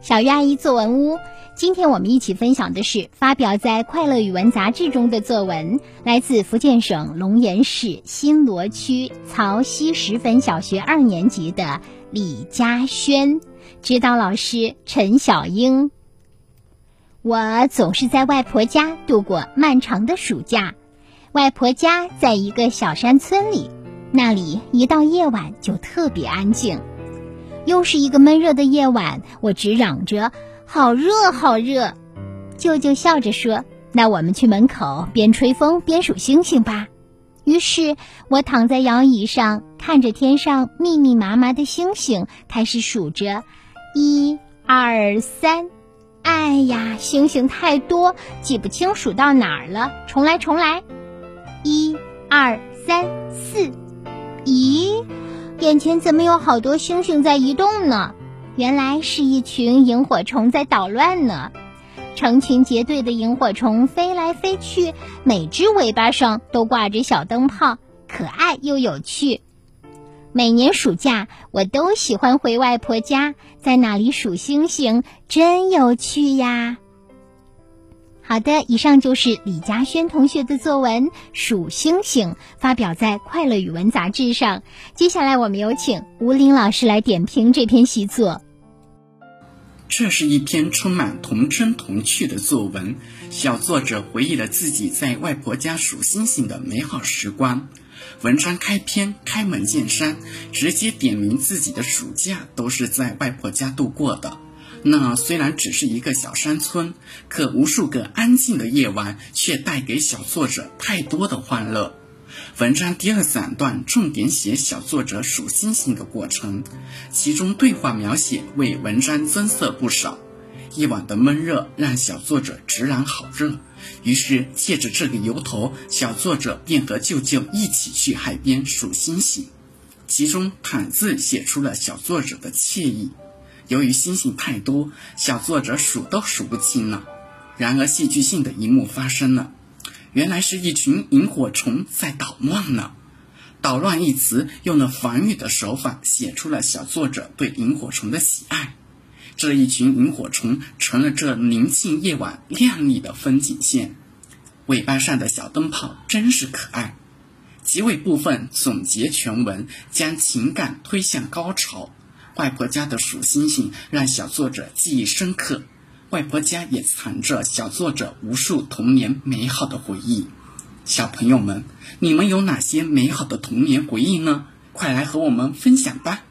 小鱼阿姨作文屋，今天我们一起分享的是发表在《快乐语文》杂志中的作文，来自福建省龙岩市新罗区曹溪石粉小学二年级的李嘉轩，指导老师陈小英。我总是在外婆家度过漫长的暑假，外婆家在一个小山村里，那里一到夜晚就特别安静。又是一个闷热的夜晚，我直嚷着“好热，好热”。舅舅笑着说：“那我们去门口边吹风边数星星吧。”于是，我躺在摇椅上，看着天上密密麻麻的星星，开始数着：一、二、三。哎呀，星星太多，记不清数到哪儿了。重来，重来。一、二、三、四。咦？眼前怎么有好多星星在移动呢？原来是一群萤火虫在捣乱呢。成群结队的萤火虫飞来飞去，每只尾巴上都挂着小灯泡，可爱又有趣。每年暑假，我都喜欢回外婆家，在那里数星星，真有趣呀。好的，以上就是李嘉轩同学的作文《数星星》，发表在《快乐语文》杂志上。接下来，我们有请吴林老师来点评这篇习作。这是一篇充满童真童趣的作文，小作者回忆了自己在外婆家数星星的美好时光。文章开篇开门见山，直接点明自己的暑假都是在外婆家度过的。那虽然只是一个小山村，可无数个安静的夜晚却带给小作者太多的欢乐。文章第二散段重点写小作者数星星的过程，其中对话描写为文章增色不少。夜晚的闷热让小作者直嚷好热，于是借着这个由头，小作者便和舅舅一起去海边数星星。其中毯字写出了小作者的惬意。由于星星太多，小作者数都数不清了。然而，戏剧性的一幕发生了，原来是一群萤火虫在捣乱呢。捣乱一词用了反语的手法，写出了小作者对萤火虫的喜爱。这一群萤火虫成了这宁静夜晚亮丽的风景线，尾巴上的小灯泡真是可爱。结尾部分总结全文，将情感推向高潮。外婆家的数星星让小作者记忆深刻，外婆家也藏着小作者无数童年美好的回忆。小朋友们，你们有哪些美好的童年回忆呢？快来和我们分享吧！